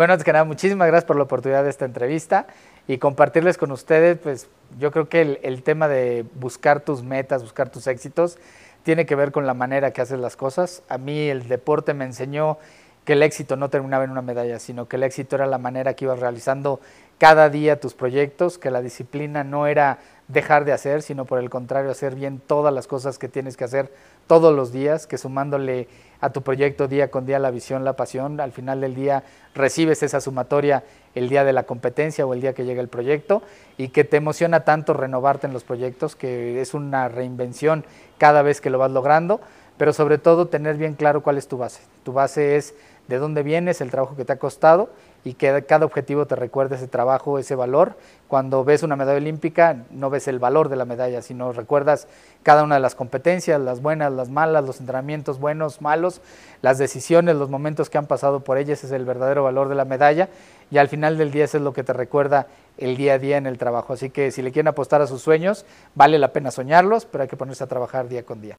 Bueno, antes que nada, muchísimas gracias por la oportunidad de esta entrevista y compartirles con ustedes, pues yo creo que el, el, tema de buscar tus metas, buscar tus éxitos, tiene que ver con la manera que haces las cosas. A mí el deporte me enseñó que el éxito no terminaba en una medalla, sino que el éxito era la manera que ibas realizando cada día tus proyectos, que la disciplina no era dejar de hacer, sino por el contrario, hacer bien todas las cosas que tienes que hacer todos los días, que sumándole a tu proyecto día con día la visión, la pasión, al final del día recibes esa sumatoria el día de la competencia o el día que llega el proyecto y que te emociona tanto renovarte en los proyectos, que es una reinvención cada vez que lo vas logrando, pero sobre todo tener bien claro cuál es tu base. Tu base es de dónde vienes, el trabajo que te ha costado y que cada objetivo te recuerde ese trabajo, ese valor. Cuando ves una medalla olímpica, no ves el valor de la medalla, sino recuerdas cada una de las competencias, las buenas, las malas, los entrenamientos buenos, malos, las decisiones, los momentos que han pasado por ellas, es el verdadero valor de la medalla y al final del día eso es lo que te recuerda el día a día en el trabajo. Así que si le quieren apostar a sus sueños, vale la pena soñarlos, pero hay que ponerse a trabajar día con día.